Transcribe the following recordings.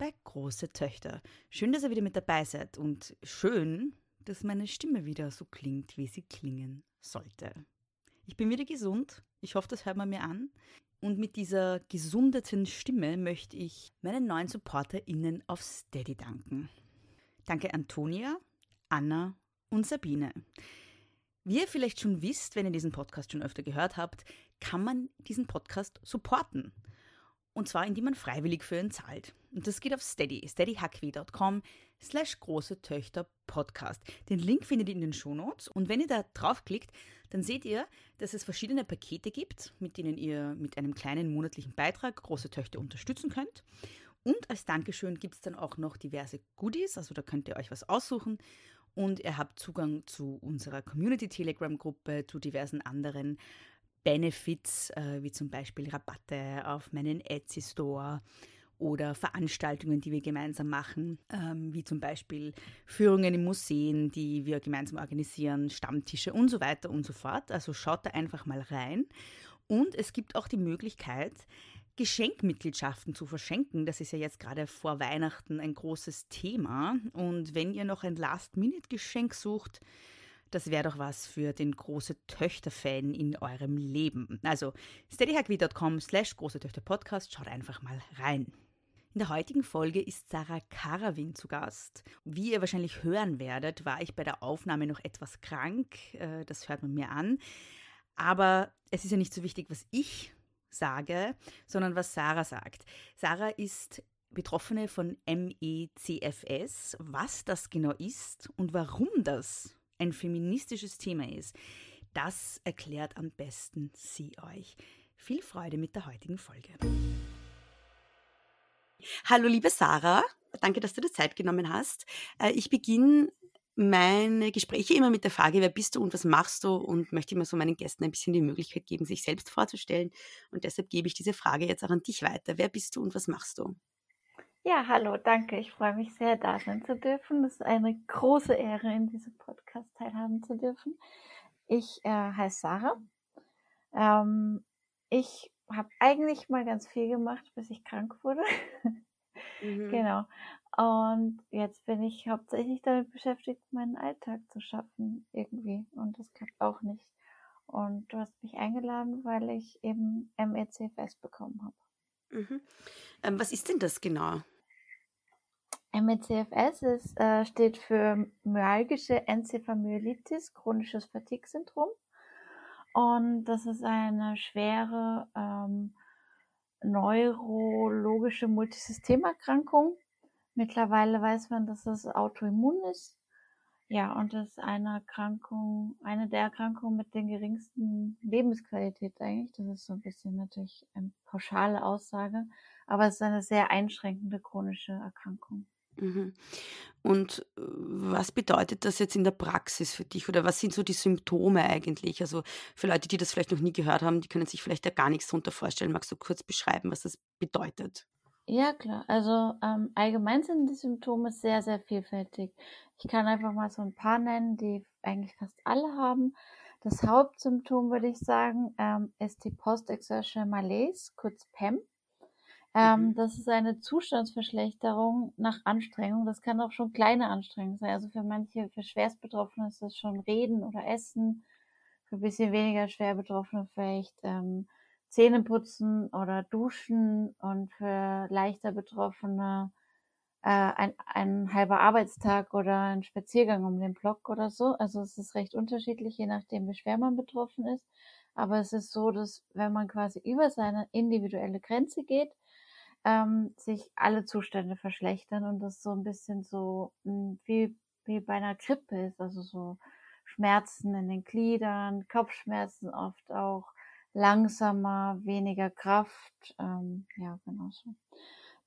bei Große Töchter. Schön, dass ihr wieder mit dabei seid und schön, dass meine Stimme wieder so klingt, wie sie klingen sollte. Ich bin wieder gesund. Ich hoffe, das hört man mir an. Und mit dieser gesundeten Stimme möchte ich meinen neuen SupporterInnen auf Steady danken. Danke Antonia, Anna und Sabine. Wie ihr vielleicht schon wisst, wenn ihr diesen Podcast schon öfter gehört habt, kann man diesen Podcast supporten. Und zwar, indem man freiwillig für ihn zahlt. Und das geht auf steady, steadyhq.com slash große Töchter Podcast. Den Link findet ihr in den Shownotes. Und wenn ihr da draufklickt, dann seht ihr, dass es verschiedene Pakete gibt, mit denen ihr mit einem kleinen monatlichen Beitrag große Töchter unterstützen könnt. Und als Dankeschön gibt es dann auch noch diverse Goodies, also da könnt ihr euch was aussuchen. Und ihr habt Zugang zu unserer Community-Telegram-Gruppe, zu diversen anderen Benefits, äh, wie zum Beispiel Rabatte auf meinen Etsy-Store oder Veranstaltungen, die wir gemeinsam machen, ähm, wie zum Beispiel Führungen in Museen, die wir gemeinsam organisieren, Stammtische und so weiter und so fort. Also schaut da einfach mal rein. Und es gibt auch die Möglichkeit, Geschenkmitgliedschaften zu verschenken. Das ist ja jetzt gerade vor Weihnachten ein großes Thema. Und wenn ihr noch ein Last-Minute-Geschenk sucht, das wäre doch was für den große Töchter-Fan in eurem Leben. Also steadyhq.com slash große Töchter Podcast, schaut einfach mal rein. In der heutigen Folge ist Sarah Karawin zu Gast. Wie ihr wahrscheinlich hören werdet, war ich bei der Aufnahme noch etwas krank. Äh, das hört man mir an. Aber es ist ja nicht so wichtig, was ich sage, sondern was Sarah sagt. Sarah ist Betroffene von MECFS. Was das genau ist und warum das ein feministisches Thema ist, das erklärt am besten sie euch. Viel Freude mit der heutigen Folge. Hallo liebe Sarah, danke, dass du dir Zeit genommen hast. Äh, ich beginne meine Gespräche immer mit der Frage, wer bist du und was machst du und möchte immer so meinen Gästen ein bisschen die Möglichkeit geben, sich selbst vorzustellen. Und deshalb gebe ich diese Frage jetzt auch an dich weiter. Wer bist du und was machst du? Ja, hallo, danke. Ich freue mich sehr, da sein zu dürfen. Es ist eine große Ehre, in diesem Podcast teilhaben zu dürfen. Ich äh, heiße Sarah. Ähm, ich habe eigentlich mal ganz viel gemacht, bis ich krank wurde. Mhm. Genau. Und jetzt bin ich hauptsächlich damit beschäftigt, meinen Alltag zu schaffen irgendwie. Und das klappt auch nicht. Und du hast mich eingeladen, weil ich eben MECFS bekommen habe. Mhm. Ähm, was ist denn das genau? MECFS ist, äh, steht für myalgische Enzephalmyelitis, chronisches Fatigue-Syndrom. Und das ist eine schwere ähm, neurologische Multisystemerkrankung, Mittlerweile weiß man, dass es autoimmun ist. Ja, und das ist eine Erkrankung, eine der Erkrankungen mit den geringsten Lebensqualität eigentlich. Das ist so ein bisschen natürlich eine pauschale Aussage, aber es ist eine sehr einschränkende chronische Erkrankung. Mhm. Und äh, was bedeutet das jetzt in der Praxis für dich oder was sind so die Symptome eigentlich? Also für Leute, die das vielleicht noch nie gehört haben, die können sich vielleicht da gar nichts darunter vorstellen. Magst du kurz beschreiben, was das bedeutet? Ja, klar. Also ähm, allgemein sind die Symptome sehr, sehr vielfältig. Ich kann einfach mal so ein paar nennen, die eigentlich fast alle haben. Das Hauptsymptom, würde ich sagen, ähm, ist die Post-Exertional Malaise, kurz PEM. Ähm, mhm. Das ist eine Zustandsverschlechterung nach Anstrengung. Das kann auch schon kleine Anstrengung sein. Also für manche, für Schwerstbetroffene ist das schon Reden oder Essen. Für ein bisschen weniger schwer Betroffene vielleicht ähm, Zähneputzen oder Duschen und für leichter Betroffene äh, ein, ein halber Arbeitstag oder ein Spaziergang um den Block oder so. Also es ist recht unterschiedlich, je nachdem, wie schwer man betroffen ist. Aber es ist so, dass wenn man quasi über seine individuelle Grenze geht, ähm, sich alle Zustände verschlechtern und das so ein bisschen so mh, hm, wie, wie bei einer Grippe ist, also so Schmerzen in den Gliedern, Kopfschmerzen oft auch, langsamer, weniger Kraft, ähm, ja, genau so.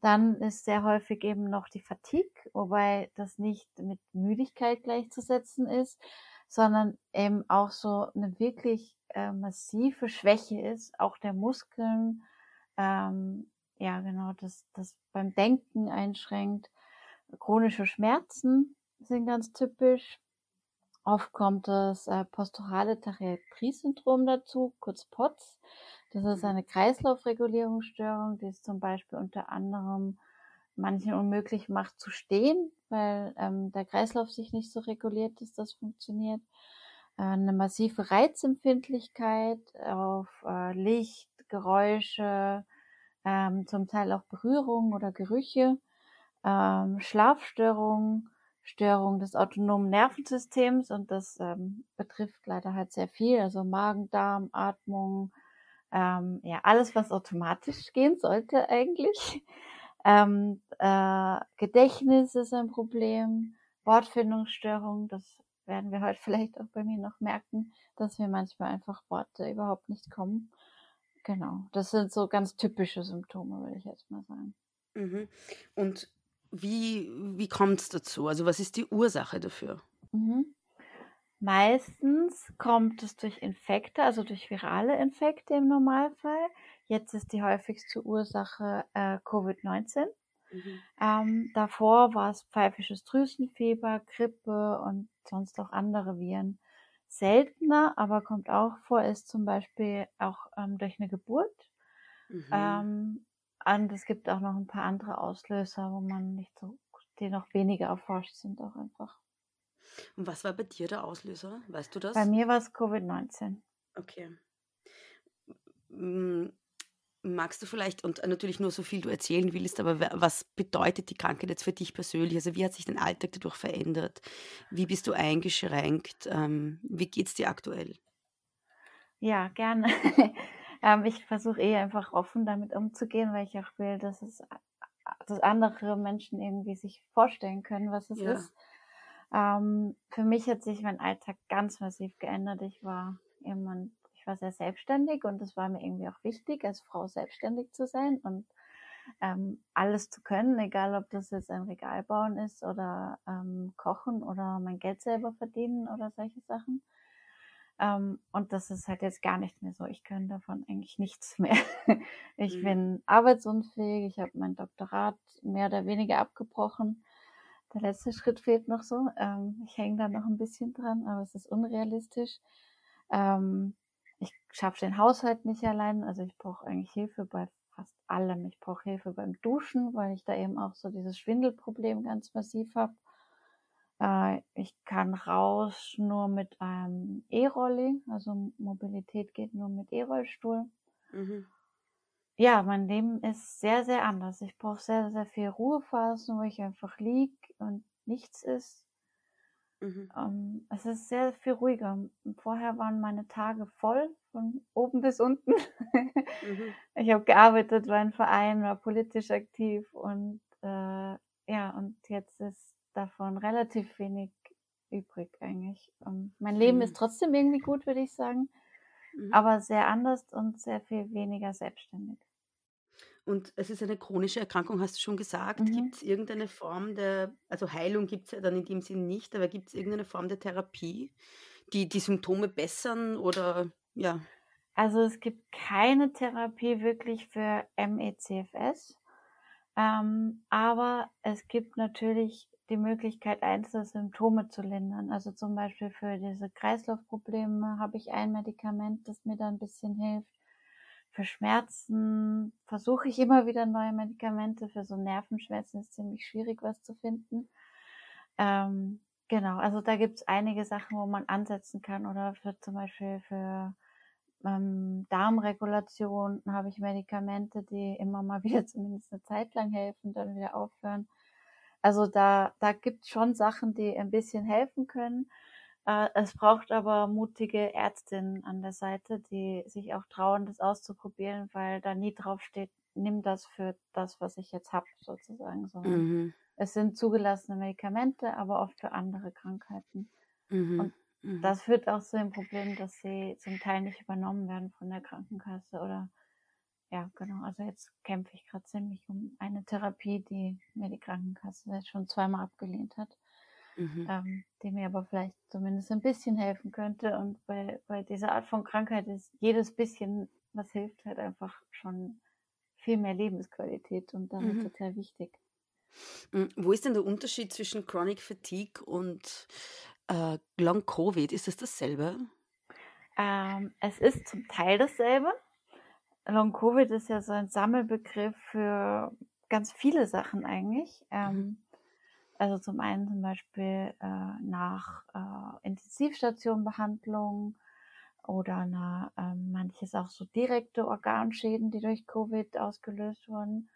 Dann ist sehr häufig eben noch die Fatigue, wobei das nicht mit Müdigkeit gleichzusetzen ist, sondern eben auch so eine wirklich äh, massive Schwäche ist, auch der Muskeln, ähm, ja genau, das, das beim Denken einschränkt. Chronische Schmerzen sind ganz typisch. Oft kommt das äh, posturale Tachyarthrie-Syndrom dazu, kurz POTS. Das ist eine Kreislaufregulierungsstörung, die es zum Beispiel unter anderem manchen unmöglich macht zu stehen, weil ähm, der Kreislauf sich nicht so reguliert, dass das funktioniert. Äh, eine massive Reizempfindlichkeit auf äh, Licht, Geräusche, ähm, zum Teil auch Berührungen oder Gerüche, ähm, Schlafstörungen, Störung des autonomen Nervensystems und das ähm, betrifft leider halt sehr viel, also Magen, Darm, Atmung, ähm, ja, alles, was automatisch gehen sollte eigentlich. Ähm, äh, Gedächtnis ist ein Problem, Wortfindungsstörung, das werden wir heute vielleicht auch bei mir noch merken, dass mir manchmal einfach Worte überhaupt nicht kommen. Genau, das sind so ganz typische Symptome, würde ich jetzt mal sagen. Mhm. Und wie, wie kommt es dazu? Also was ist die Ursache dafür? Mhm. Meistens kommt es durch Infekte, also durch virale Infekte im Normalfall. Jetzt ist die häufigste Ursache äh, Covid-19. Mhm. Ähm, davor war es pfeifisches Drüsenfieber, Grippe und sonst auch andere Viren. Seltener, aber kommt auch vor, ist zum Beispiel auch ähm, durch eine Geburt. Mhm. Ähm, und es gibt auch noch ein paar andere Auslöser, wo man nicht so, die noch weniger erforscht sind, auch einfach. Und was war bei dir der Auslöser? Weißt du das? Bei mir war es Covid-19. Okay. Magst du vielleicht, und natürlich nur so viel du erzählen willst, aber was bedeutet die Krankheit jetzt für dich persönlich? Also wie hat sich dein Alltag dadurch verändert? Wie bist du eingeschränkt? Ähm, wie geht es dir aktuell? Ja, gerne. Ähm, ich versuche eh einfach offen damit umzugehen, weil ich auch will, dass es dass andere Menschen irgendwie sich vorstellen können, was es ja. ist. Ähm, für mich hat sich mein Alltag ganz massiv geändert. Ich war jemand, ich war sehr selbstständig und es war mir irgendwie auch wichtig, als Frau selbstständig zu sein und ähm, alles zu können, egal ob das jetzt ein Regal bauen ist oder ähm, kochen oder mein Geld selber verdienen oder solche Sachen. Ähm, und das ist halt jetzt gar nicht mehr so. Ich kann davon eigentlich nichts mehr. ich mhm. bin arbeitsunfähig, ich habe mein Doktorat mehr oder weniger abgebrochen. Der letzte Schritt fehlt noch so. Ähm, ich hänge da noch ein bisschen dran, aber es ist unrealistisch. Ähm, ich schaffe den Haushalt nicht allein, also ich brauche eigentlich Hilfe bei fast allem. Ich brauche Hilfe beim Duschen, weil ich da eben auch so dieses Schwindelproblem ganz massiv habe. Äh, ich kann raus nur mit einem E-Rolli, also Mobilität geht nur mit E-Rollstuhl. Mhm. Ja, mein Leben ist sehr, sehr anders. Ich brauche sehr, sehr viel Ruhephasen, wo ich einfach lieg und nichts ist. Mhm. Ähm, es ist sehr viel ruhiger. Vorher waren meine Tage voll, von oben bis unten. mhm. Ich habe gearbeitet, war ein Verein, war politisch aktiv und äh, ja, und jetzt ist davon relativ wenig übrig eigentlich. Und mein Leben mhm. ist trotzdem irgendwie gut, würde ich sagen, mhm. aber sehr anders und sehr viel weniger selbstständig. Und es ist eine chronische Erkrankung, hast du schon gesagt. Mhm. Gibt es irgendeine Form der, also Heilung gibt es ja dann in dem Sinn nicht, aber gibt es irgendeine Form der Therapie, die die Symptome bessern oder ja? Also es gibt keine Therapie wirklich für MECFS, ähm, aber es gibt natürlich die Möglichkeit, einzelne Symptome zu lindern. Also zum Beispiel für diese Kreislaufprobleme habe ich ein Medikament, das mir da ein bisschen hilft. Für Schmerzen versuche ich immer wieder neue Medikamente. Für so Nervenschmerzen ist ziemlich schwierig, was zu finden. Ähm, genau, also da gibt es einige Sachen, wo man ansetzen kann. Oder für zum Beispiel für ähm, Darmregulation habe ich Medikamente, die immer mal wieder zumindest eine Zeit lang helfen, dann wieder aufhören. Also da, da gibt es schon Sachen, die ein bisschen helfen können. Äh, es braucht aber mutige Ärztinnen an der Seite, die sich auch trauen, das auszuprobieren, weil da nie drauf steht, nimm das für das, was ich jetzt habe, sozusagen, sondern Mhm. es sind zugelassene Medikamente, aber oft für andere Krankheiten. Mhm. Und Mhm. Das führt auch zu dem Problem, dass sie zum Teil nicht übernommen werden von der Krankenkasse oder ja, genau. Also jetzt kämpfe ich gerade ziemlich um eine Therapie, die mir die Krankenkasse schon zweimal abgelehnt hat, Mhm. ähm, die mir aber vielleicht zumindest ein bisschen helfen könnte. Und bei, bei dieser Art von Krankheit ist jedes bisschen, was hilft, halt einfach schon viel mehr Lebensqualität und damit Mhm. total wichtig. Mm, Wo ist denn der Unterschied zwischen Chronic Fatigue und äh, Long Covid? Ist das dasselbe? Ähm, es ist zum Teil dasselbe. Long Covid ist ja so ein Sammelbegriff für ganz viele Sachen eigentlich. Ähm, also zum einen zum Beispiel äh, nach äh, Intensivstationenbehandlung oder nach, ähm, manches auch so direkte Organschäden, die durch Covid ausgelöst wurden.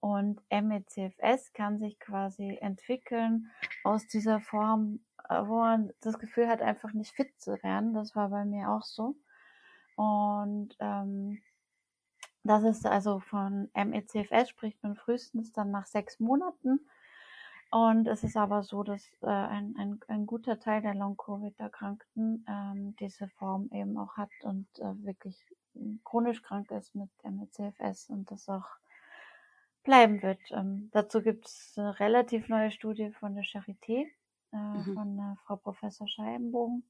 Und MECFS kann sich quasi entwickeln aus dieser Form, äh, wo man das Gefühl hat, einfach nicht fit zu werden. Das war bei mir auch so. Und ähm, das ist also von MECFS spricht man frühestens dann nach sechs Monaten. Und es ist aber so, dass äh, ein, ein, ein guter Teil der Long-Covid-Erkrankten ähm, diese Form eben auch hat und äh, wirklich chronisch krank ist mit MECFS und das auch bleiben wird. Ähm, dazu gibt es eine relativ neue Studie von der Charité, äh, Mhm. von äh, Frau Professor Scheibenbogen,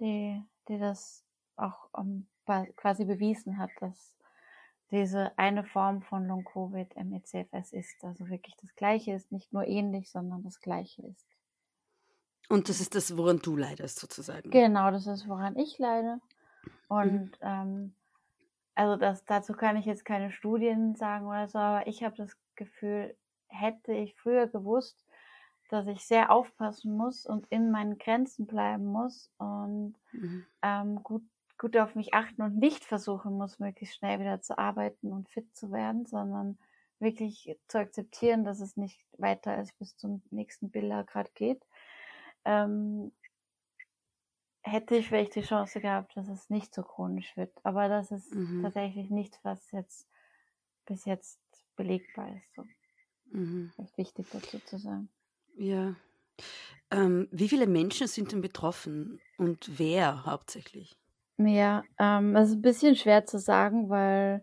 die, die das auch ähm, quasi bewiesen hat, dass diese eine Form von Long-Covid MECFS ist. Also wirklich das Gleiche ist, nicht nur ähnlich, sondern das Gleiche ist. Und das ist das, woran du leidest, sozusagen. Genau, das ist, woran ich leide. Und ähm, also das, dazu kann ich jetzt keine Studien sagen oder so, aber ich habe das Gefühl, hätte ich früher gewusst, dass ich sehr aufpassen muss und in meinen Grenzen bleiben muss und Mhm. ähm, gut, gut auf mich achten und nicht versuchen muss, möglichst schnell wieder zu arbeiten und fit zu werden, sondern wirklich zu akzeptieren, dass es nicht weiter als bis zum nächsten Biller gerade geht, ähm, hätte ich vielleicht die Chance gehabt, dass es nicht so chronisch wird. Aber das ist Mhm. tatsächlich nichts, was jetzt bis jetzt belegbar ist. So. Mhm. Vielleicht wichtig dazu zu sagen. Ja. Ähm, wie viele Menschen sind denn betroffen und wer hauptsächlich? Ja, ähm, das ist ein bisschen schwer zu sagen, weil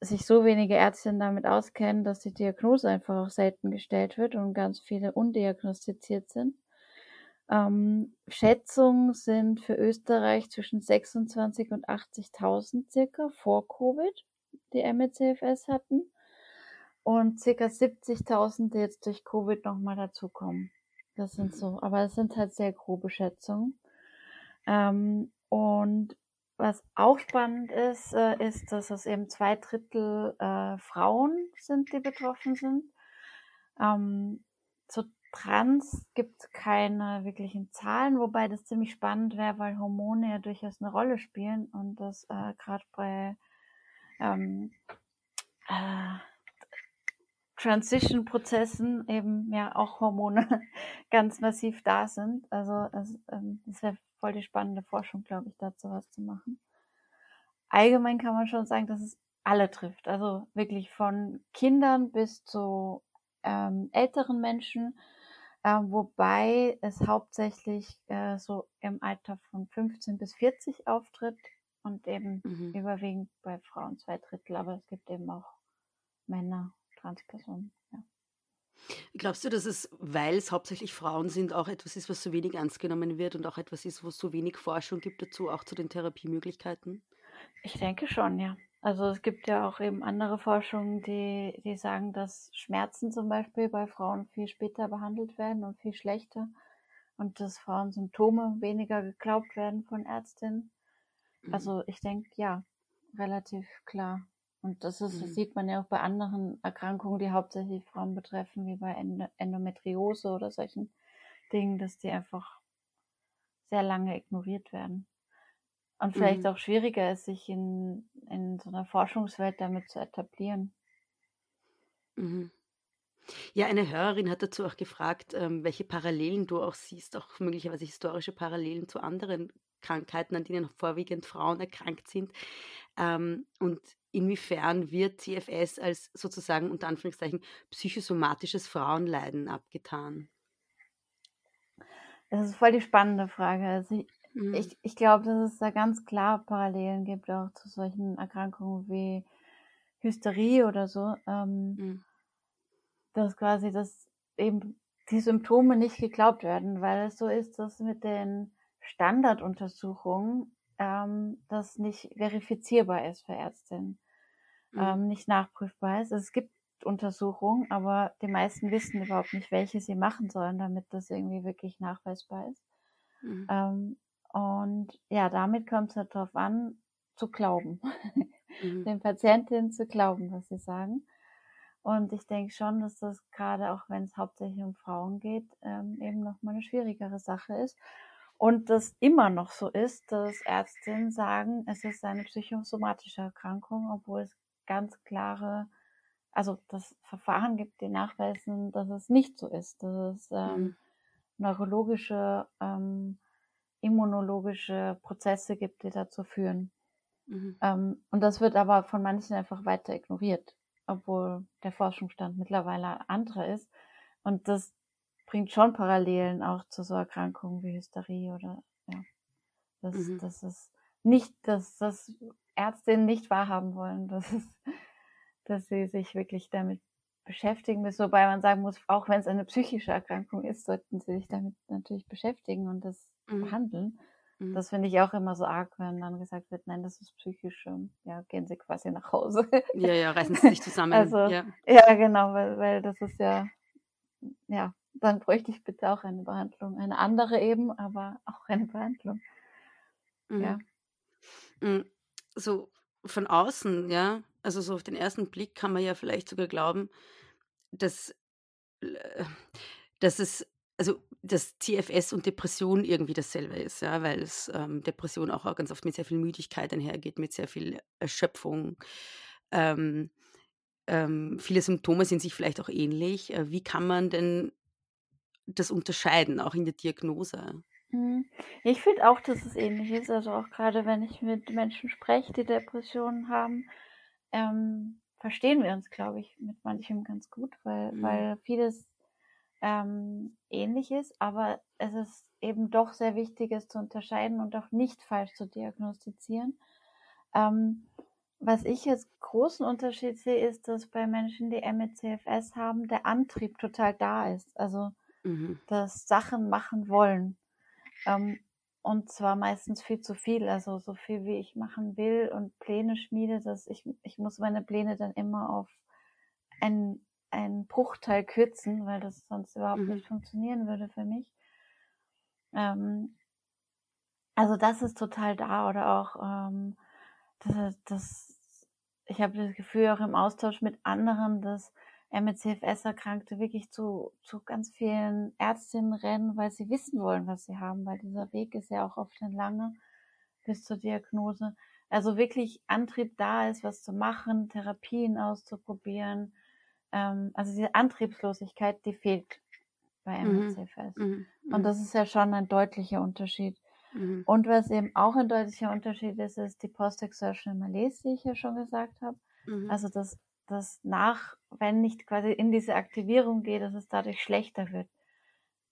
sich so wenige Ärztinnen damit auskennen, dass die Diagnose einfach auch selten gestellt wird und ganz viele undiagnostiziert sind. Ähm, Schätzungen sind für Österreich zwischen 26 und 80.000 circa vor Covid, die MECFS hatten. Und circa 70.000, die jetzt durch Covid nochmal dazukommen. Das sind so, aber es sind halt sehr grobe Schätzungen. Ähm, und was auch spannend ist, äh, ist, dass es eben zwei Drittel äh, Frauen sind, die betroffen sind. Ähm, zu Trans gibt es keine wirklichen Zahlen, wobei das ziemlich spannend wäre, weil Hormone ja durchaus eine Rolle spielen und das äh, gerade bei ähm, äh, Transition-Prozessen eben ja auch Hormone ganz massiv da sind. Also es, ähm, das wäre voll die spannende Forschung, glaube ich, dazu was zu machen. Allgemein kann man schon sagen, dass es alle trifft. Also wirklich von Kindern bis zu ähm, älteren Menschen, ähm, wobei es hauptsächlich äh, so im Alter von 15 bis 40 auftritt und eben Mhm. überwiegend bei Frauen zwei Drittel, aber es gibt eben auch Männer, Transpersonen. Glaubst du, dass es, weil es hauptsächlich Frauen sind, auch etwas ist, was so wenig ernst genommen wird und auch etwas ist, wo es so wenig Forschung gibt dazu, auch zu den Therapiemöglichkeiten? Ich denke schon, ja. Also es gibt ja auch eben andere Forschungen, die, die sagen, dass Schmerzen zum Beispiel bei Frauen viel später behandelt werden und viel schlechter und dass Frauen Symptome weniger geglaubt werden von Ärztinnen. Mhm. Also ich denke, ja, relativ klar. Und das ist, das Mhm. sieht man ja auch bei anderen Erkrankungen, die hauptsächlich Frauen betreffen, wie bei Endo- Endometriose oder solchen Dingen, dass die einfach sehr lange ignoriert werden. Und vielleicht Mhm. auch schwieriger ist, sich in, in so einer Forschungswelt damit zu etablieren. Mhm. Ja, eine Hörerin hat dazu auch gefragt, ähm, welche Parallelen du auch siehst, auch möglicherweise historische Parallelen zu anderen Krankheiten, an denen vorwiegend Frauen erkrankt sind. Ähm, und inwiefern wird CFS als sozusagen unter Anführungszeichen psychosomatisches Frauenleiden abgetan? Das ist voll die spannende Frage. Also ich, Mhm. ich, ich glaube, dass es da ganz klar Parallelen gibt, auch zu solchen Erkrankungen wie Hysterie oder so. Ähm, Mhm. dass quasi das eben die Symptome nicht geglaubt werden, weil es so ist, dass mit den Standarduntersuchungen ähm, das nicht verifizierbar ist für Ärztinnen, Mhm. ähm, nicht nachprüfbar ist. Es gibt Untersuchungen, aber die meisten wissen überhaupt nicht, welche sie machen sollen, damit das irgendwie wirklich nachweisbar ist. Mhm. Ähm, und ja, damit kommt es halt darauf an, zu glauben, Mhm. den Patientinnen zu glauben, was sie sagen. Und ich denke schon, dass das gerade auch, wenn es hauptsächlich um Frauen geht, ähm, eben nochmal eine schwierigere Sache ist. Und das immer noch so ist, dass Ärztinnen sagen, es ist eine psychosomatische Erkrankung, obwohl es ganz klare, also das Verfahren gibt, die nachweisen, dass es nicht so ist, dass es ähm, Mhm. neurologische, ähm, immunologische Prozesse gibt, die dazu führen. Mhm. Ähm, und das wird aber von manchen einfach weiter ignoriert, obwohl der Forschungsstand mittlerweile anderer ist. Und das bringt schon Parallelen auch zu so Erkrankungen wie Hysterie oder ja. Das, Mhm. das ist nicht, dass das Ärztinnen nicht wahrhaben wollen, dass, es, dass sie sich wirklich damit beschäftigen müssen. Wobei man sagen muss, auch wenn es eine psychische Erkrankung ist, sollten sie sich damit natürlich beschäftigen und das Mhm. behandeln. Mhm. Das finde ich auch immer so arg, wenn dann gesagt wird, nein, das ist psychisch. Ja, gehen Sie quasi nach Hause. Ja, ja, reißen Sie sich zusammen. Also, ja. Ja, genau, weil, weil das ist ja, ja, dann bräuchte ich bitte auch eine Behandlung. Eine andere eben, aber auch eine Behandlung. Ja. Mhm. Mm, So von außen, ja, also so auf den ersten Blick kann man ja vielleicht sogar glauben, dass, äh, dass es, also dass CFS und Depression irgendwie dasselbe ist, ja, weil es ähm, Depression auch ganz oft mit sehr viel Müdigkeit einhergeht, mit sehr viel Erschöpfung. Ähm, ähm, viele Symptome sind sich vielleicht auch ähnlich. Äh, Wie kann man denn das unterscheiden, auch in der Diagnose? Mhm. Ich finde auch, dass es ähnlich ist. Also auch gerade wenn ich mit Menschen spreche, die Depressionen haben, ähm, verstehen wir uns, glaube ich, mit manchem ganz gut, weil, Mhm. weil vieles ähm, ähnlich ist, aber es ist eben doch sehr wichtig, es zu unterscheiden und auch nicht falsch zu diagnostizieren. Ähm, was ich als großen Unterschied sehe, ist, dass bei Menschen, die MECFS haben, der Antrieb total da ist. Also Mhm. das Sachen machen wollen. Ähm, und zwar meistens viel zu viel, also so viel wie ich machen will und Pläne schmiede, dass ich, ich muss meine Pläne dann immer auf einen, einen Bruchteil kürzen, weil das sonst überhaupt Mhm. nicht funktionieren würde für mich. Ähm, also das ist total da oder auch ähm, das, das ich habe das Gefühl auch im Austausch mit anderen, dass MECFS-Erkrankte wirklich zu, zu ganz vielen Ärztinnen rennen, weil sie wissen wollen, was sie haben, weil dieser Weg ist ja auch oft ein langer bis zur Diagnose. Also wirklich Antrieb da ist, was zu machen, Therapien auszuprobieren. Ähm, also diese Antriebslosigkeit, die fehlt bei Mhm. MECFS. Mhm. Und das ist ja schon ein deutlicher Unterschied. Mhm. Und was eben auch ein deutlicher Unterschied ist, ist die Post-Exertional Malaise, die ich ja schon gesagt habe. Mhm. Also dass das nach, wenn nicht quasi in diese Aktivierung geht, dass es dadurch schlechter wird.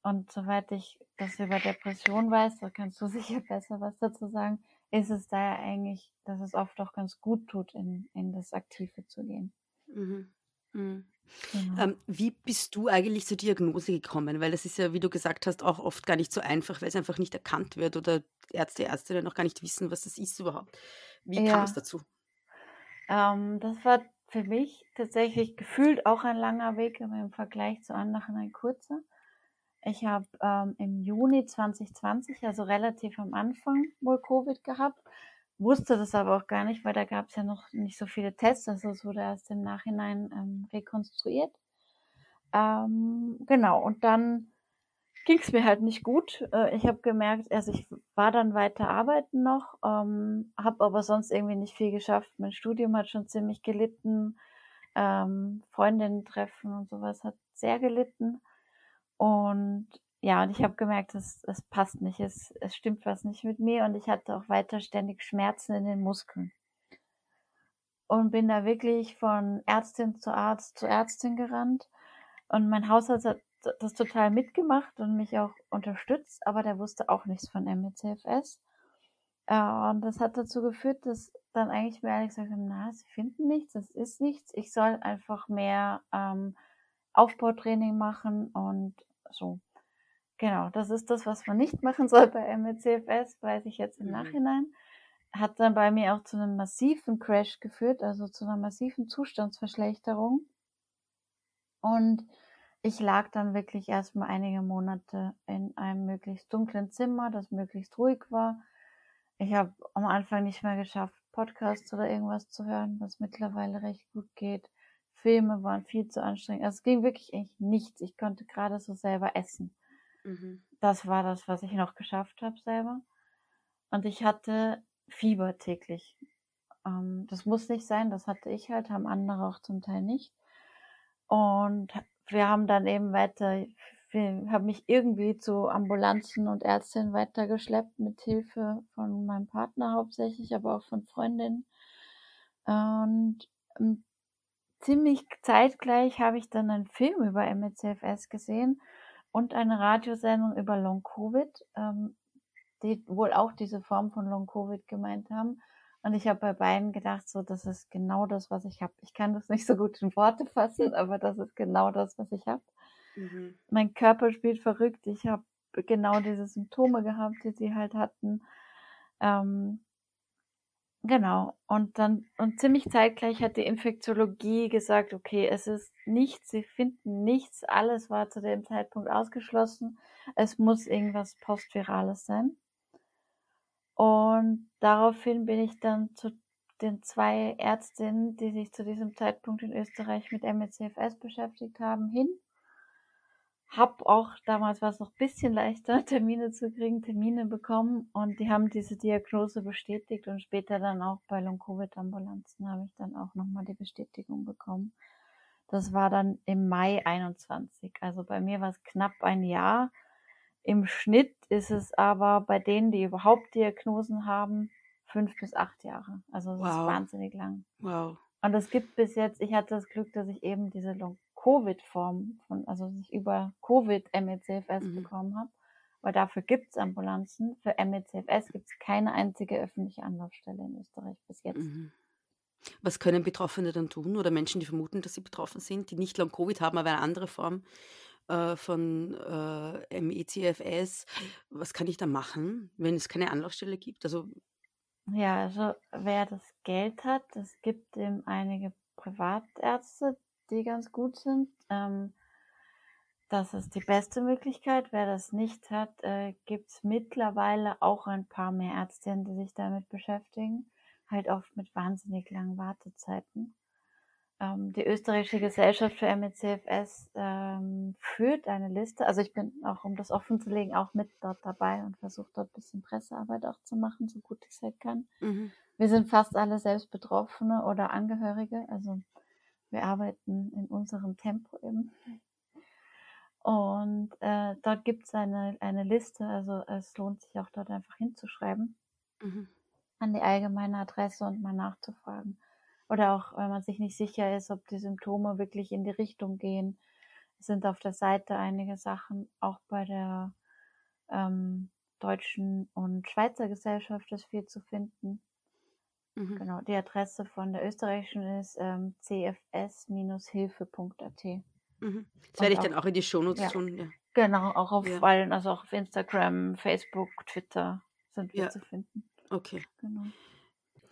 Und soweit ich das über Depression weiß, da kannst du sicher besser was dazu sagen, ist es daher eigentlich, dass es oft auch ganz gut tut, in, in das Aktive zu gehen. Mhm. Mhm. Genau. Ähm, wie bist du eigentlich zur Diagnose gekommen? Weil das ist ja, wie du gesagt hast, auch oft gar nicht so einfach, weil es einfach nicht erkannt wird oder Ärzte, Ärztinnen noch gar nicht wissen, was das ist überhaupt. Wie kam Ja. es dazu? Ähm, das war für mich tatsächlich gefühlt auch ein langer Weg, aber im Vergleich zu anderen ein kurzer. Ich habe ähm, im Juni 2020, also relativ am Anfang, wohl Covid gehabt, wusste das aber auch gar nicht, weil da gab es ja noch nicht so viele Tests, also es wurde erst im Nachhinein ähm, rekonstruiert. Ähm, genau, und dann ging es mir halt nicht gut. Äh, ich habe gemerkt, also ich war dann weiter arbeiten noch, ähm, habe aber sonst irgendwie nicht viel geschafft. Mein Studium hat schon ziemlich gelitten. ähm, Freundinnen treffen und sowas hat sehr gelitten. Und ja, und ich habe gemerkt, es, es passt nicht, es, es stimmt was nicht mit mir und ich hatte auch weiter ständig Schmerzen in den Muskeln. Und bin da wirklich von Ärztin zu Arzt zu Ärztin gerannt. Und mein Hausarzt hat das total mitgemacht und mich auch unterstützt, aber der wusste auch nichts von MECFS. Äh, und das hat dazu geführt, dass dann eigentlich mir alle gesagt haben, na, sie finden nichts, das ist nichts. Ich soll einfach mehr ähm, Aufbautraining machen und so. Genau, das ist das, was man nicht machen soll bei MECFS, weiß ich jetzt im mhm. Nachhinein. Hat dann bei mir auch zu einem massiven Crash geführt, also zu einer massiven Zustandsverschlechterung. Und ich lag dann wirklich erstmal einige Monate in einem möglichst dunklen Zimmer, das möglichst ruhig war. Ich habe am Anfang nicht mehr geschafft, Podcasts oder irgendwas zu hören, was mittlerweile recht gut geht. Filme waren viel zu anstrengend. Also es ging wirklich eigentlich nichts. Ich konnte gerade so selber essen. Mhm. Das war das, was ich noch geschafft habe selber. Und ich hatte Fieber täglich. Ähm, das muss nicht sein, das hatte ich halt, haben andere auch zum Teil nicht. Und wir haben dann eben weiter, wir haben mich irgendwie zu Ambulanzen und Ärztinnen weitergeschleppt mit Hilfe von meinem Partner hauptsächlich, aber auch von Freundinnen. Und ähm, ziemlich zeitgleich habe ich dann einen Film über MECFS gesehen und eine Radiosendung über Long Covid, ähm, die wohl auch diese Form von Long Covid gemeint haben. Und ich habe bei beiden gedacht, so, das ist genau das, was ich habe. Ich kann das nicht so gut in Worte fassen, aber das ist genau das, was ich habe. Mhm. Mein Körper spielt verrückt. Ich habe genau diese Symptome gehabt, die sie halt hatten. Ähm, genau. Und dann, und ziemlich zeitgleich hat die Infektiologie gesagt, okay, es ist nichts, sie finden nichts, alles war zu dem Zeitpunkt ausgeschlossen. Es muss irgendwas Postvirales sein. Und daraufhin bin ich dann zu den zwei Ärztinnen, die sich zu diesem Zeitpunkt in Österreich mit MECFS beschäftigt haben, hin. Hab auch, damals war es noch bisschen leichter, Termine zu kriegen, Termine bekommen und die haben diese Diagnose bestätigt und später dann auch bei Long-Covid-Ambulanzen habe ich dann auch nochmal die Bestätigung bekommen. Das war dann im Mai 21. Also bei mir war es knapp ein Jahr im Schnitt ist es aber bei denen, die überhaupt Diagnosen haben, fünf bis acht Jahre. Also das wow. ist wahnsinnig lang. Wow. Und es gibt bis jetzt, ich hatte das Glück, dass ich eben diese Long-Covid-Form von, also ich über Covid MECFS mhm. bekommen habe. Weil dafür gibt es Ambulanzen. Für MECFS gibt es keine einzige öffentliche Anlaufstelle in Österreich bis jetzt. Mhm. Was können Betroffene dann tun oder Menschen, die vermuten, dass sie betroffen sind, die nicht Long-Covid haben, aber eine andere Form äh, von äh, MECFS. Was kann ich da machen, wenn es keine Anlaufstelle gibt? Also ja, also wer das Geld hat, es gibt eben einige Privatärzte, die ganz gut sind. Ähm, das ist die beste Möglichkeit. Wer das nicht hat, äh, gibt es mittlerweile auch ein paar mehr Ärztinnen, die sich damit beschäftigen. Halt oft mit wahnsinnig langen Wartezeiten. Ähm, die österreichische Gesellschaft für MECFS ähm, führt eine Liste. Also ich bin auch, um das offen zu legen, auch mit dort dabei und versuche dort ein bisschen Pressearbeit auch zu machen, so gut ich es halt kann. Mhm. Wir sind fast alle selbst Betroffene oder Angehörige. Also wir arbeiten in unserem Tempo eben. Und äh, dort gibt es eine, eine Liste, also es lohnt sich auch dort einfach hinzuschreiben, mhm. an die allgemeine Adresse und mal nachzufragen oder auch, wenn man sich nicht sicher ist, ob die Symptome wirklich in die Richtung gehen, sind auf der Seite einige Sachen. Auch bei der ähm, deutschen und Schweizer Gesellschaft ist viel zu finden. Mhm. Genau, die Adresse von der österreichischen ist ähm, cfs-hilfe.at. Mhm. Das werde ich dann auch in die Shownotes ja. tun. Ja. Genau, auch auf ja. allen, also auch auf Instagram, Facebook, Twitter sind wir ja. zu finden. Okay. Genau.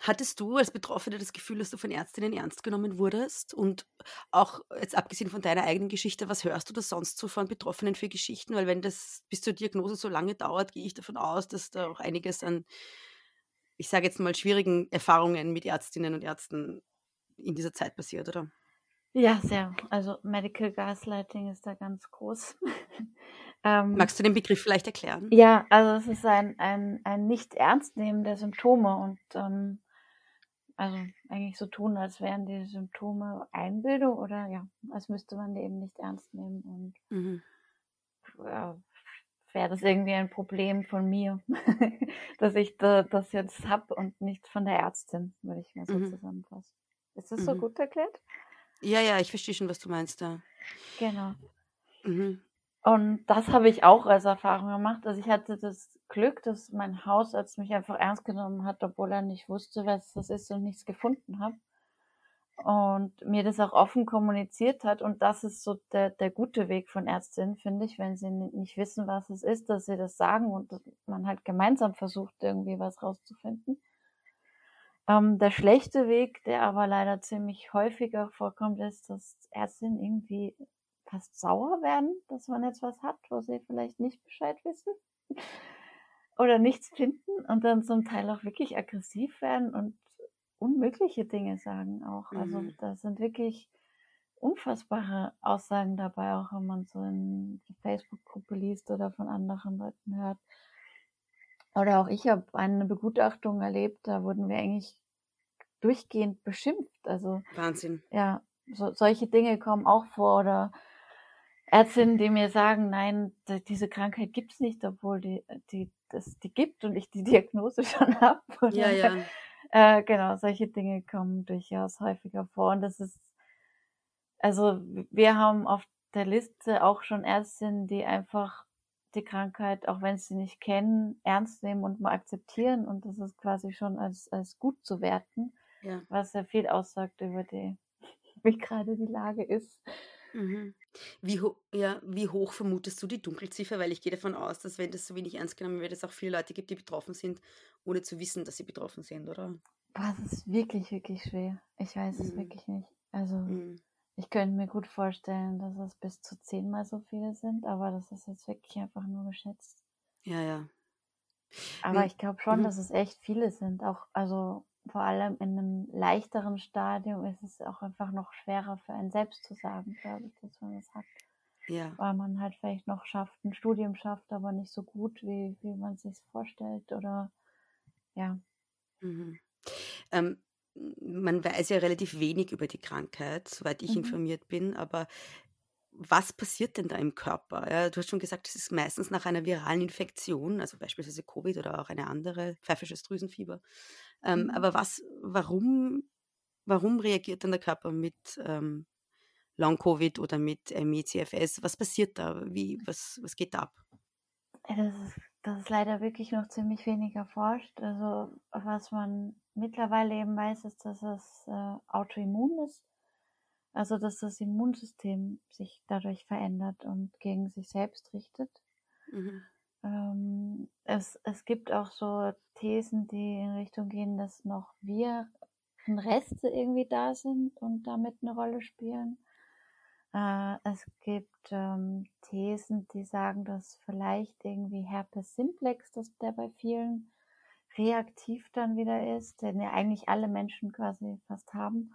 Hattest du als Betroffene das Gefühl, dass du von Ärztinnen ernst genommen wurdest? Und auch jetzt abgesehen von deiner eigenen Geschichte, was hörst du da sonst so von Betroffenen für Geschichten? Weil wenn das bis zur Diagnose so lange dauert, gehe ich davon aus, dass da auch einiges an, ich sage jetzt mal, schwierigen Erfahrungen mit Ärztinnen und Ärzten in dieser Zeit passiert, oder? Ja, sehr. Also Medical Gaslighting ist da ganz groß. ähm, Magst du den Begriff vielleicht erklären? Ja, also es ist ein, ein, ein Nicht-Ernst-Nehmen der Symptome und ähm, also eigentlich so tun, als wären die Symptome Einbildung oder ja, als müsste man die eben nicht ernst nehmen und Mhm. ja, wäre das irgendwie ein Problem von mir, dass ich da, das jetzt hab und nicht von der Ärztin, würde ich mal so Mhm. zusammenfassen. Ist das so Mhm. gut erklärt? Ja, ja, ich verstehe schon, was du meinst da. Genau. Mhm. Und das habe ich auch als Erfahrung gemacht. Also ich hatte das Glück, dass mein Hausarzt mich einfach ernst genommen hat, obwohl er nicht wusste, was das ist und nichts gefunden hat. Und mir das auch offen kommuniziert hat. Und das ist so der, der gute Weg von Ärztinnen, finde ich, wenn sie ni- nicht wissen, was es ist, dass sie das sagen und man halt gemeinsam versucht, irgendwie was rauszufinden. Ähm, der schlechte Weg, der aber leider ziemlich häufiger vorkommt, ist, dass Ärztinnen irgendwie fast sauer werden, dass man jetzt was hat, wo sie vielleicht nicht Bescheid wissen oder nichts finden und dann zum Teil auch wirklich aggressiv werden und unmögliche Dinge sagen auch. Also Mhm. da sind wirklich unfassbare Aussagen dabei, auch wenn man so in die Facebook-Gruppe liest oder von anderen Leuten hört. Oder auch ich habe eine Begutachtung erlebt, da wurden wir eigentlich durchgehend beschimpft. Also Wahnsinn. ja, so, solche Dinge kommen auch vor oder Ärztinnen, die mir sagen, nein, diese Krankheit gibt's nicht, obwohl die, die, das, die gibt und ich die Diagnose schon habe. Ja, ja. Äh, genau, solche Dinge kommen durchaus häufiger vor. Und das ist, also wir haben auf der Liste auch schon Ärztinnen, die einfach die Krankheit, auch wenn sie nicht kennen, ernst nehmen und mal akzeptieren. Und das ist quasi schon als, als gut zu werten, ja. was sehr viel aussagt über die, wie gerade die Lage ist. Mhm. Wie, ho ja, wie hoch vermutest du die Dunkelziffer? Weil ich gehe davon aus, dass wenn das so wenig ernst genommen wird, es auch viele Leute gibt, die betroffen sind, ohne zu wissen, dass sie betroffen sind, oder? Boah, das ist wirklich, wirklich schwer. Ich weiß es Mhm. wirklich nicht. Also Mhm. ich könnte mir gut vorstellen, dass es bis zu zehnmal so viele sind, aber das ist jetzt wirklich einfach nur geschätzt. Ja, ja. Aber Wie- ich glaube schon, mhm. dass es echt viele sind. Auch, also vor allem in einem leichteren Stadium ist es auch einfach noch schwerer für einen selbst zu sagen, glaube ich, dass man das hat. Ja. Weil man halt vielleicht noch schafft, ein Studium schafft, aber nicht so gut, wie, wie man sich vorstellt. Oder ja. Mhm. Ähm, man weiß ja relativ wenig über die Krankheit, soweit ich Mhm. informiert bin, aber was passiert denn da im Körper? Ja, du hast schon gesagt, es ist meistens nach einer viralen Infektion, also beispielsweise Covid oder auch eine andere, pfeifisches Drüsenfieber. Ähm, Mhm. Aber was, warum, warum reagiert dann der Körper mit ähm, Long-Covid oder mit ME-CFS? Was passiert da? Wie, was, was geht da ab? Das ist, das ist leider wirklich noch ziemlich wenig erforscht. Also was man mittlerweile eben weiß, ist, dass es äh, autoimmun ist. Also dass das Immunsystem sich dadurch verändert und gegen sich selbst richtet. Mhm. Ähm, es, es gibt auch so Thesen, die in Richtung gehen, dass noch Virenreste irgendwie da sind und damit eine Rolle spielen. Äh, es gibt ähm, Thesen, die sagen, dass vielleicht irgendwie Herpes simplex, dass der bei vielen reaktiv dann wieder ist, den ja eigentlich alle Menschen quasi fast haben,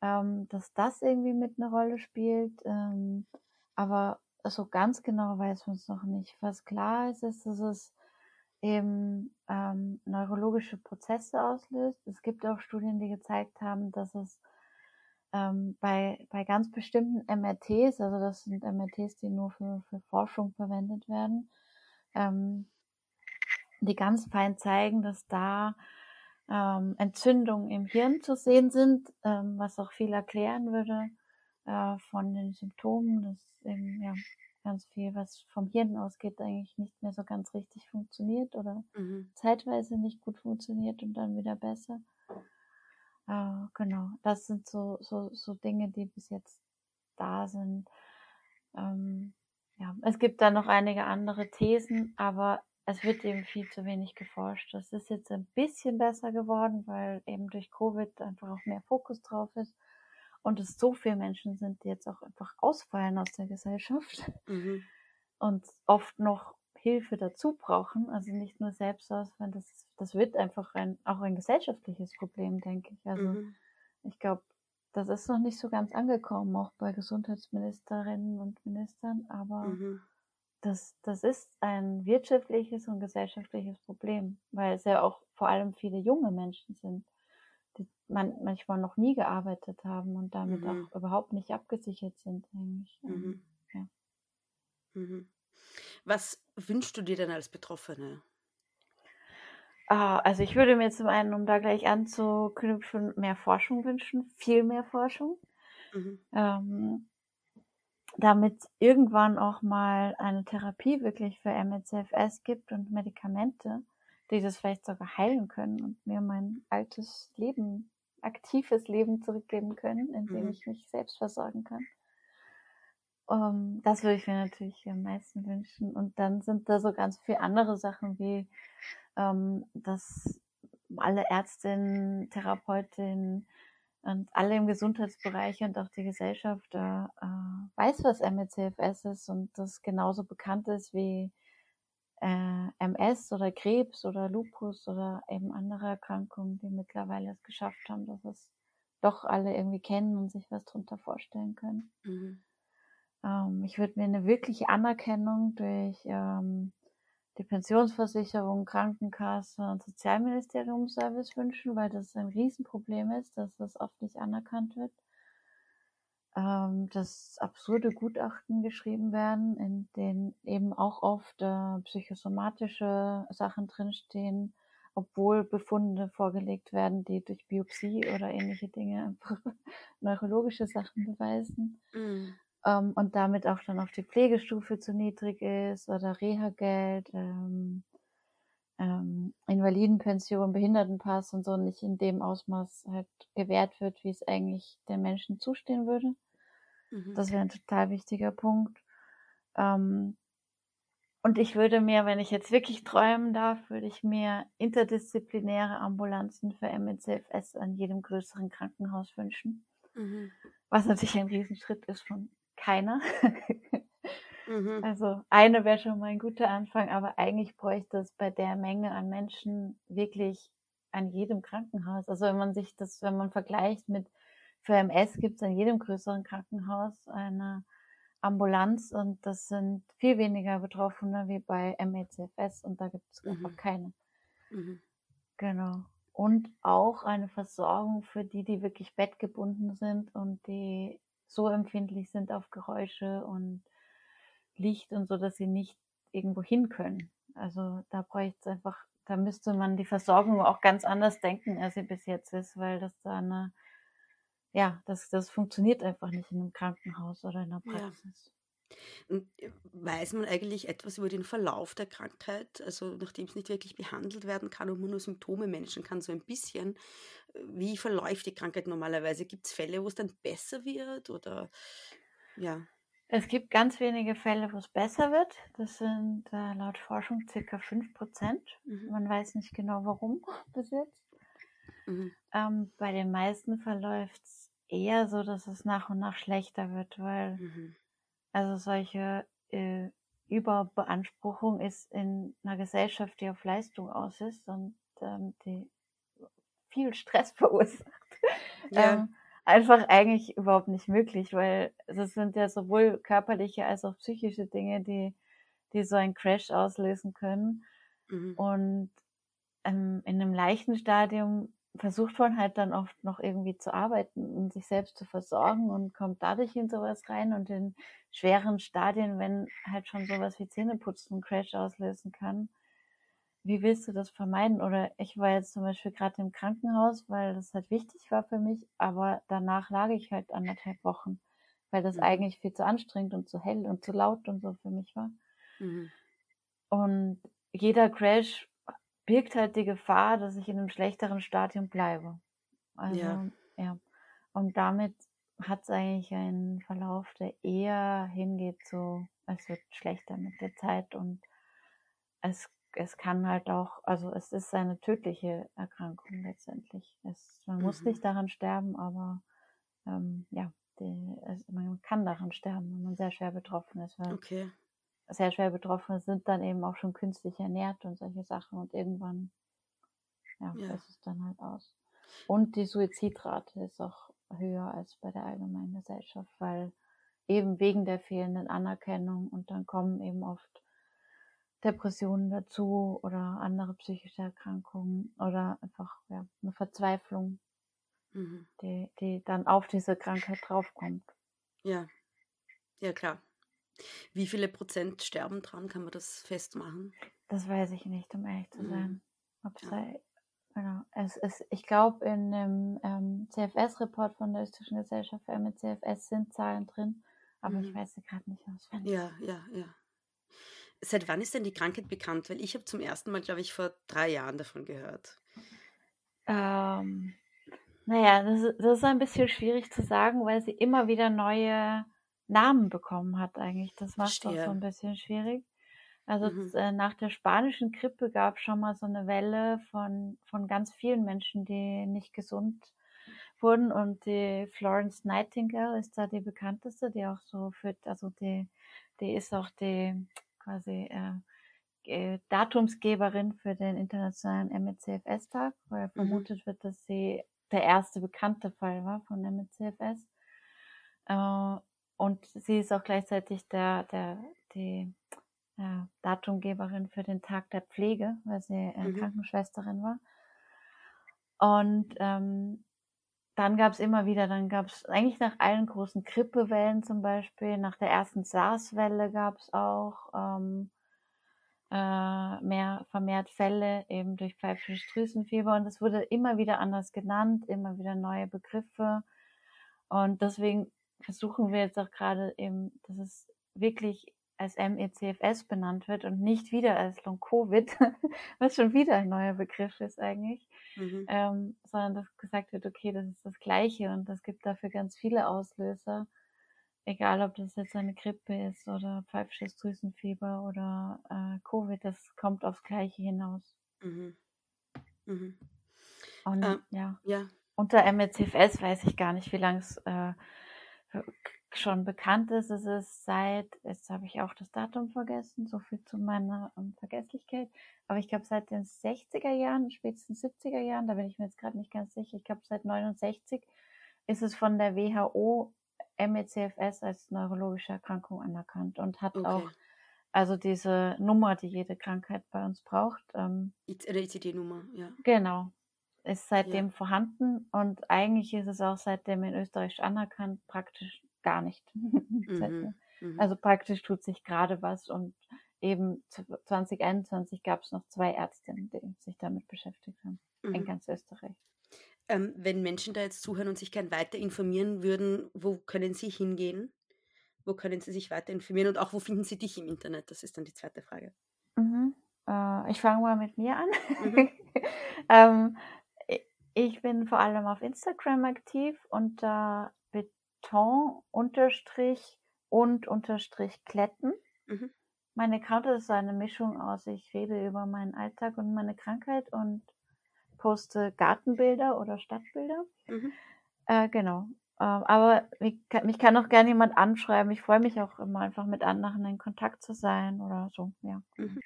ähm, dass das irgendwie mit eine Rolle spielt. Ähm, aber so ganz genau weiß man es noch nicht. Was klar ist, ist, dass es eben ähm, neurologische Prozesse auslöst. Es gibt auch Studien, die gezeigt haben, dass es ähm, bei, bei ganz bestimmten MRTs, also das sind MRTs, die nur für, für Forschung verwendet werden, ähm, die ganz fein zeigen, dass da ähm, Entzündungen im Hirn zu sehen sind, ähm, was auch viel erklären würde äh, von den Symptomen, dass eben ja ganz viel, was vom Hirn ausgeht, eigentlich nicht mehr so ganz richtig funktioniert oder Mhm. zeitweise nicht gut funktioniert und dann wieder besser. Äh, genau, das sind so, so, so Dinge, die bis jetzt da sind. Ähm, ja, es gibt da noch einige andere Thesen, aber es wird eben viel zu wenig geforscht. Das ist jetzt ein bisschen besser geworden, weil eben durch Covid einfach auch mehr Fokus drauf ist und es so viele Menschen sind, die jetzt auch einfach ausfallen aus der Gesellschaft Mhm. und oft noch Hilfe dazu brauchen, also nicht nur Selbstausfallen, das, das wird einfach ein, auch ein gesellschaftliches Problem, denke ich. Also Mhm. ich glaube, das ist noch nicht so ganz angekommen, auch bei Gesundheitsministerinnen und Ministern, aber Mhm. das, das ist ein wirtschaftliches und gesellschaftliches Problem, weil es ja auch vor allem viele junge Menschen sind, die man, manchmal noch nie gearbeitet haben und damit Mhm. auch überhaupt nicht abgesichert sind eigentlich. Mhm. ja. Mhm. Was wünschst du dir denn als Betroffene? Ah, also ich würde mir zum einen, um da gleich anzuknüpfen, mehr Forschung wünschen, viel mehr Forschung. Mhm. ähm, damit irgendwann auch mal eine Therapie wirklich für MLCFS gibt und Medikamente, die das vielleicht sogar heilen können und mir mein altes Leben, aktives Leben zurückgeben können, indem Mhm. ich mich selbst versorgen kann. Ähm, das würde ich mir natürlich am meisten wünschen. Und dann sind da so ganz viele andere Sachen wie, ähm, dass alle Ärztinnen, Therapeutinnen und alle im Gesundheitsbereich und auch die Gesellschaft äh, äh, weiß, was ME/CFS ist und das genauso bekannt ist wie äh, MS oder Krebs oder Lupus oder eben andere Erkrankungen, die mittlerweile es geschafft haben, dass es doch alle irgendwie kennen und sich was drunter vorstellen können. Mhm. Ähm, ich würde mir eine wirkliche Anerkennung durch ähm, die Pensionsversicherung, Krankenkasse und Sozialministerium-Service wünschen, weil das ein Riesenproblem ist, dass das oft nicht anerkannt wird. Ähm, dass absurde Gutachten geschrieben werden, in denen eben auch oft äh, psychosomatische Sachen drinstehen, obwohl Befunde vorgelegt werden, die durch Biopsie oder ähnliche Dinge einfach neurologische Sachen beweisen Mhm. ähm, und damit auch dann auf die Pflegestufe zu niedrig ist oder Reha-Geld, ähm, ähm, Invalidenpension, Behindertenpass und so nicht in dem Ausmaß halt gewährt wird, wie es eigentlich den Menschen zustehen würde. Mhm. Das wäre ein total wichtiger Punkt. Ähm, und ich würde mir, wenn ich jetzt wirklich träumen darf, würde ich mir interdisziplinäre Ambulanzen für MECFS an jedem größeren Krankenhaus wünschen. Mhm. Was natürlich ein Riesenschritt ist von keiner. Mhm. Also eine wäre schon mal ein guter Anfang, aber eigentlich bräuchte es bei der Menge an Menschen wirklich an jedem Krankenhaus. Also wenn man sich das, wenn man vergleicht mit für MS gibt es an jedem größeren Krankenhaus eine Ambulanz und das sind viel weniger Betroffene wie bei MECFS und da gibt es Mhm. einfach keine. Mhm. Genau. Und auch eine Versorgung für die, die wirklich bettgebunden sind und die so empfindlich sind auf Geräusche und Licht und so, dass sie nicht irgendwo hin können. Also da bräuchte es einfach, da müsste man die Versorgung auch ganz anders denken, als sie bis jetzt ist, weil das da eine, ja, das, das funktioniert einfach nicht in einem Krankenhaus oder in einer Ja. Praxis. Und äh, weiß man eigentlich etwas über den Verlauf der Krankheit? Also nachdem es nicht wirklich behandelt werden kann und man nur Symptome menschen kann, so ein bisschen. äh, Wie verläuft die Krankheit normalerweise? Gibt es Fälle, wo es dann besser wird? Oder ja. Es gibt ganz wenige Fälle, wo es besser wird. Das sind äh, laut Forschung circa 5 Prozent. Mhm. Man weiß nicht genau warum bis jetzt. Mhm. Ähm, bei den meisten verläuft es eher so, dass es nach und nach schlechter wird, weil Mhm. also solche äh, Überbeanspruchung ist in einer Gesellschaft, die auf Leistung aus ist und ähm, die viel Stress verursacht. Ja. ähm, einfach eigentlich überhaupt nicht möglich, weil das sind ja sowohl körperliche als auch psychische Dinge, die, die so einen Crash auslösen können. Mhm. Und ähm, in einem leichten Stadium versucht man halt dann oft noch irgendwie zu arbeiten und sich selbst zu versorgen und kommt dadurch in sowas rein. Und in schweren Stadien, wenn halt schon sowas wie Zähneputzen einen Crash auslösen kann, wie willst du das vermeiden? Oder ich war jetzt zum Beispiel gerade im Krankenhaus, weil das halt wichtig war für mich, aber danach lag ich halt anderthalb Wochen, weil das Mhm. eigentlich viel zu anstrengend und zu hell und zu laut und so für mich war. Mhm. Und jeder Crash birgt halt die Gefahr, dass ich in einem schlechteren Stadium bleibe. Also, Ja. ja. Und damit hat es eigentlich einen Verlauf, der eher hingeht zu, es wird schlechter mit der Zeit und es, es kann halt auch, also es ist eine tödliche Erkrankung letztendlich. Es, man muss Mhm. nicht daran sterben, aber ähm, ja, die, es, man kann daran sterben, wenn man sehr schwer betroffen ist, Okay. sehr schwer Betroffene sind dann eben auch schon künstlich ernährt und solche Sachen und irgendwann ja, Ja. ist es dann halt aus. Und die Suizidrate ist auch höher als bei der allgemeinen Gesellschaft, weil eben wegen der fehlenden Anerkennung und dann kommen eben oft Depressionen dazu oder andere psychische Erkrankungen oder einfach ja, eine Verzweiflung mhm. die, die dann auf diese Krankheit draufkommt. Ja, ja klar. Wie viele Prozent sterben dran? Kann man das festmachen? Das weiß ich nicht, um ehrlich zu mhm. sein. Mhm. Ja. Genau. Es ist, ich glaube, in dem ähm, CFS-Report von der Österreichischen Gesellschaft für MCFS sind Zahlen drin, aber mhm. ich weiß sie gerade nicht auswendig. Ja, ja, ja. Seit wann ist denn die Krankheit bekannt? Weil ich habe zum ersten Mal, glaube ich, vor drei Jahren davon gehört. Ähm, naja, das, das ist ein bisschen schwierig zu sagen, weil sie immer wieder neue Namen bekommen hat eigentlich. Das macht es auch so ein bisschen schwierig. Also mhm. äh, nach der spanischen Grippe gab es schon mal so eine Welle von, von ganz vielen Menschen, die nicht gesund wurden. Und die Florence Nightingale ist da die bekannteste, die auch so für, also die, die ist auch die quasi äh, Datumsgeberin für den internationalen MECFS-Tag, weil mhm. vermutet wird, dass sie der erste bekannte Fall war von MECFS. Äh, und sie ist auch gleichzeitig der, der, die äh, Datumgeberin für den Tag der Pflege, weil sie äh, mhm. Krankenschwesterin war. Und ähm, dann gab es immer wieder, dann gab es eigentlich nach allen großen Grippewellen zum Beispiel, nach der ersten SARS-Welle gab es auch ähm, äh, mehr vermehrt Fälle eben durch pfeifisches Drüsenfieber und es wurde immer wieder anders genannt, immer wieder neue Begriffe. Und deswegen versuchen wir jetzt auch gerade eben, dass es wirklich als MECFS benannt wird und nicht wieder als Long-Covid, was schon wieder ein neuer Begriff ist eigentlich, mhm. ähm, sondern dass gesagt wird, okay, das ist das Gleiche und es gibt dafür ganz viele Auslöser, egal ob das jetzt eine Grippe ist oder pfeifisches Drüsenfieber oder äh, Covid, das kommt aufs Gleiche hinaus. Mhm. Mhm. Und ähm, ja. ja, unter MECFS weiß ich gar nicht, wie lange es äh, schon bekannt ist. Es ist seit, jetzt habe ich auch das Datum vergessen, so viel zu meiner um, ähm, Vergesslichkeit, aber ich glaube seit den 60er Jahren, spätestens 70er Jahren, da bin ich mir jetzt gerade nicht ganz sicher, ich glaube seit 69 ist es von der WHO MECFS als neurologische Erkrankung anerkannt und hat okay. auch also diese Nummer, die jede Krankheit bei uns braucht. Ähm, ICD-Nummer, ja. Genau. Ist seitdem ja. vorhanden und eigentlich ist es auch seitdem in Österreich anerkannt, praktisch gar nicht. Mhm. Mhm. Also praktisch tut sich gerade was und eben 2021 gab es noch zwei Ärztinnen, die sich damit beschäftigt haben, mhm. in ganz Österreich. Ähm, wenn Menschen da jetzt zuhören und sich gern weiter informieren würden, wo können sie hingehen? Wo können sie sich weiter informieren und auch wo finden sie dich im Internet? Das ist dann die zweite Frage. Mhm. Äh, ich fange mal mit mir an. Mhm. ähm, ich bin vor allem auf Instagram aktiv unter Ton unterstrich und unterstrich Kletten. Mhm. Mein Account ist eine Mischung aus, ich rede über meinen Alltag und meine Krankheit und poste Gartenbilder oder Stadtbilder. Mhm. Äh, genau. Äh, aber mich, mich, kann auch gerne jemand anschreiben. Ich freue mich auch immer einfach mit anderen in Kontakt zu sein oder so, ja. Mhm.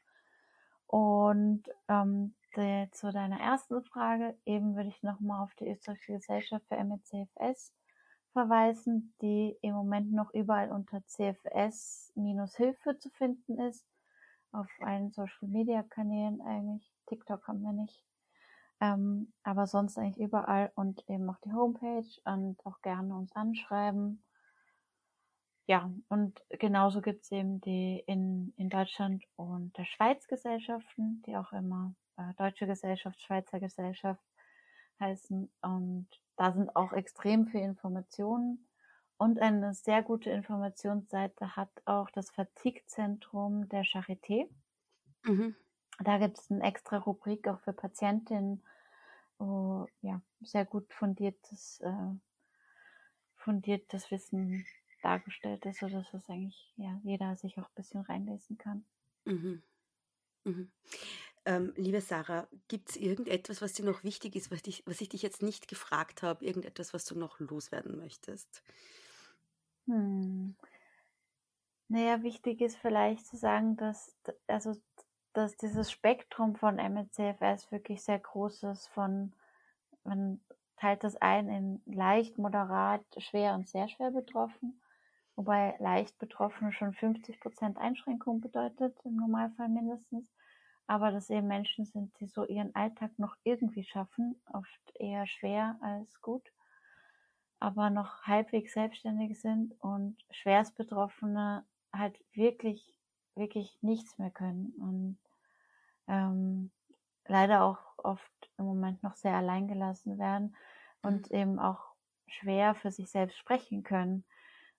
Und ähm, die, zu deiner ersten Frage, eben würde ich nochmal auf die Österreichische Gesellschaft für MECFS verweisen, die im Moment noch überall unter CFS-Hilfe zu finden ist. Auf allen Social Media Kanälen eigentlich. TikTok haben wir nicht. Ähm, aber sonst eigentlich überall und eben auch die Homepage und auch gerne uns anschreiben. Ja, und genauso gibt es eben die in, in Deutschland und der Schweiz Gesellschaften, die auch immer äh, Deutsche Gesellschaft, Schweizer Gesellschaft heißen. Und da sind auch extrem viele Informationen. Und eine sehr gute Informationsseite hat auch das Fatigue-Zentrum der Charité. Mhm. Da gibt es eine extra Rubrik auch für Patientinnen, wo ja, sehr gut fundiertes, äh, fundiertes Wissen dargestellt ist, sodass es eigentlich ja, jeder sich auch ein bisschen reinlesen kann. Mhm. Mhm. Ähm, liebe Sarah, gibt es irgendetwas, was dir noch wichtig ist, was, dich, was ich dich jetzt nicht gefragt habe, irgendetwas, was du noch loswerden möchtest? Hm. Naja, wichtig ist vielleicht zu sagen, dass, also, dass dieses Spektrum von MCFS wirklich sehr groß ist. Von, man teilt das ein in leicht, moderat, schwer und sehr schwer betroffen. Wobei leicht Betroffene schon 50 Prozent Einschränkung bedeutet, im Normalfall mindestens. Aber dass eben Menschen sind, die so ihren Alltag noch irgendwie schaffen, oft eher schwer als gut, aber noch halbwegs selbstständig sind und Schwerstbetroffene halt wirklich, wirklich nichts mehr können und ähm, leider auch oft im Moment noch sehr allein gelassen werden und mhm. eben auch schwer für sich selbst sprechen können.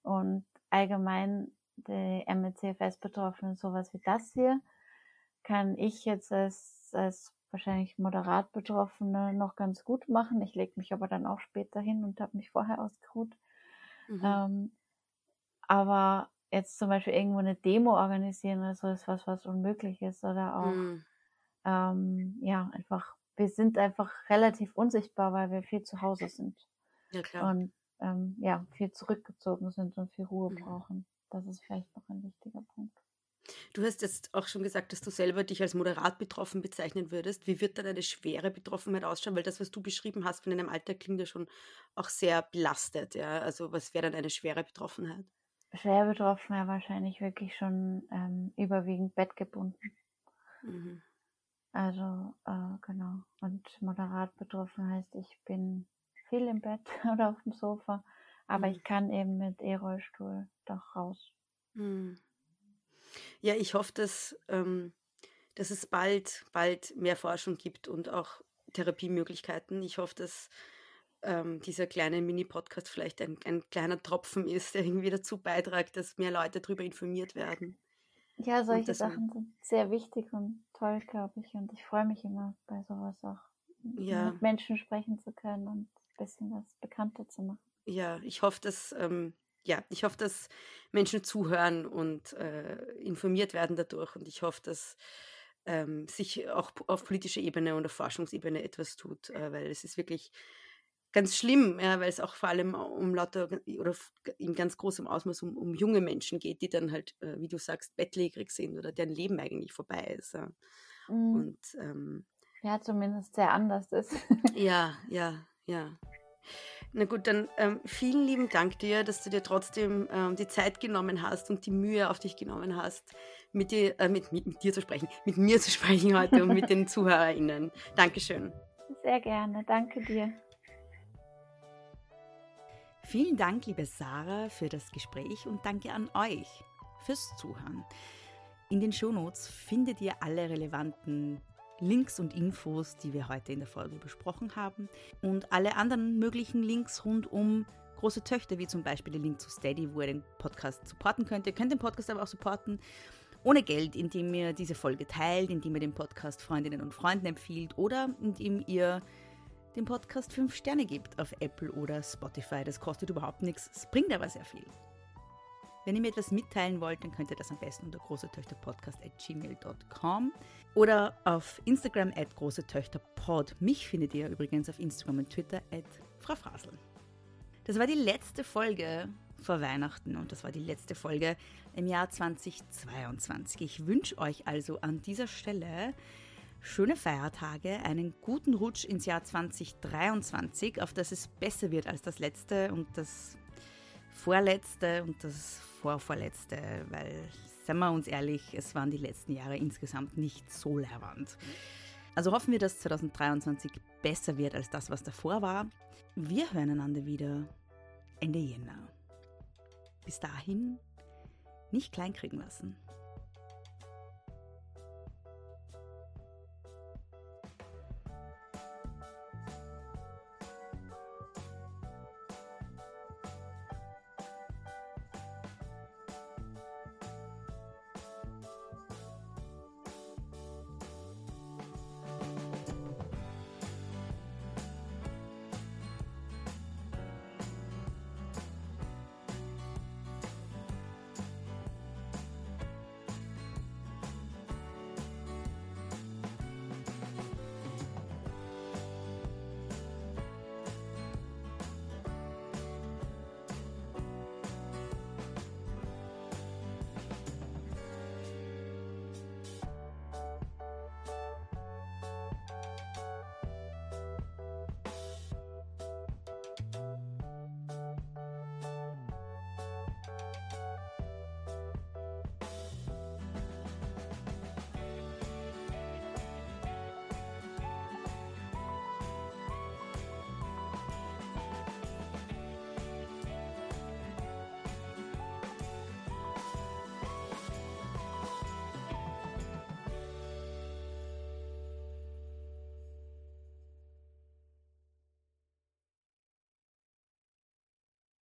Und allgemein die MECFS-Betroffenen sowas wie das hier, kann ich jetzt als, als wahrscheinlich moderat Betroffene noch ganz gut machen. Ich lege mich aber dann auch später hin und habe mich vorher ausgeruht. Mhm. Ähm, aber jetzt zum Beispiel irgendwo eine Demo organisieren oder so ist was, was unmöglich ist. Oder auch, mhm. ähm, ja, einfach, wir sind einfach relativ unsichtbar, weil wir viel zu Hause sind. Ja, klar. Und ähm, ja, viel zurückgezogen sind und viel Ruhe mhm. brauchen. Das ist vielleicht noch ein wichtiger Punkt. Du hast jetzt auch schon gesagt, dass du selber dich als moderat betroffen bezeichnen würdest. Wie wird dann eine schwere Betroffenheit ausschauen? Weil das, was du beschrieben hast von deinem Alter, klingt ja schon auch sehr belastet. Ja? Also was wäre dann eine schwere Betroffenheit? Schwer betroffen wäre wahrscheinlich wirklich schon ähm, überwiegend bettgebunden. Mhm. Also äh, genau. Und moderat betroffen heißt, ich bin viel im Bett oder auf dem Sofa, aber mhm. ich kann eben mit E-Rollstuhl doch raus. Mhm. Ja, ich hoffe, dass, ähm, dass es bald, bald mehr Forschung gibt und auch Therapiemöglichkeiten. Ich hoffe, dass ähm, dieser kleine Mini-Podcast vielleicht ein, ein kleiner Tropfen ist, der irgendwie dazu beiträgt, dass mehr Leute darüber informiert werden. Ja, solche Sachen sind sehr wichtig und toll, glaube ich. Und ich freue mich immer bei sowas auch, ja. mit Menschen sprechen zu können und ein bisschen was bekannter zu machen. Ja, ich hoffe, dass ähm, ja, ich hoffe, dass Menschen zuhören und äh, informiert werden dadurch. Und ich hoffe, dass ähm, sich auch auf politischer Ebene und auf Forschungsebene etwas tut, äh, weil es ist wirklich ganz schlimm, ja, weil es auch vor allem um lauter oder in ganz großem Ausmaß um, um junge Menschen geht, die dann halt, äh, wie du sagst, bettlägerig sind oder deren Leben eigentlich vorbei ist. Ja. Mhm. Und ähm, ja, zumindest sehr anders ist. ja, ja, ja. Na gut, dann ähm, vielen lieben Dank dir, dass du dir trotzdem ähm, die Zeit genommen hast und die Mühe auf dich genommen hast, mit dir, äh, mit, mit, mit, dir zu sprechen, mit mir zu sprechen heute und mit den ZuhörerInnen. Dankeschön. Sehr gerne, danke dir. Vielen Dank, liebe Sarah, für das Gespräch und danke an euch fürs Zuhören. In den Shownotes findet ihr alle relevanten Links und Infos, die wir heute in der Folge besprochen haben und alle anderen möglichen Links rund um große Töchter, wie zum Beispiel der Link zu Steady, wo ihr den Podcast supporten könnt. Ihr könnt den Podcast aber auch supporten ohne Geld, indem ihr diese Folge teilt, indem ihr den Podcast Freundinnen und Freunden empfiehlt oder indem ihr dem Podcast 5 Sterne gibt auf Apple oder Spotify. Das kostet überhaupt nichts, es bringt aber sehr viel. Wenn ihr mir etwas mitteilen wollt, dann könnt ihr das am besten unter großetöchterpodcast.gmail.com oder auf Instagram at großetöchterpod. Mich findet ihr übrigens auf Instagram und Twitter at Frau Frasel. Das war die letzte Folge vor Weihnachten und das war die letzte Folge im Jahr 2022. Ich wünsche euch also an dieser Stelle schöne Feiertage, einen guten Rutsch ins Jahr 2023, auf das es besser wird als das letzte und das vorletzte und das vorvorletzte, weil, seien wir uns ehrlich, es waren die letzten Jahre insgesamt nicht so leibend. Also hoffen wir, dass 2023 besser wird als das, was davor war. Wir hören einander wieder Ende Jänner. Bis dahin nicht kleinkriegen lassen.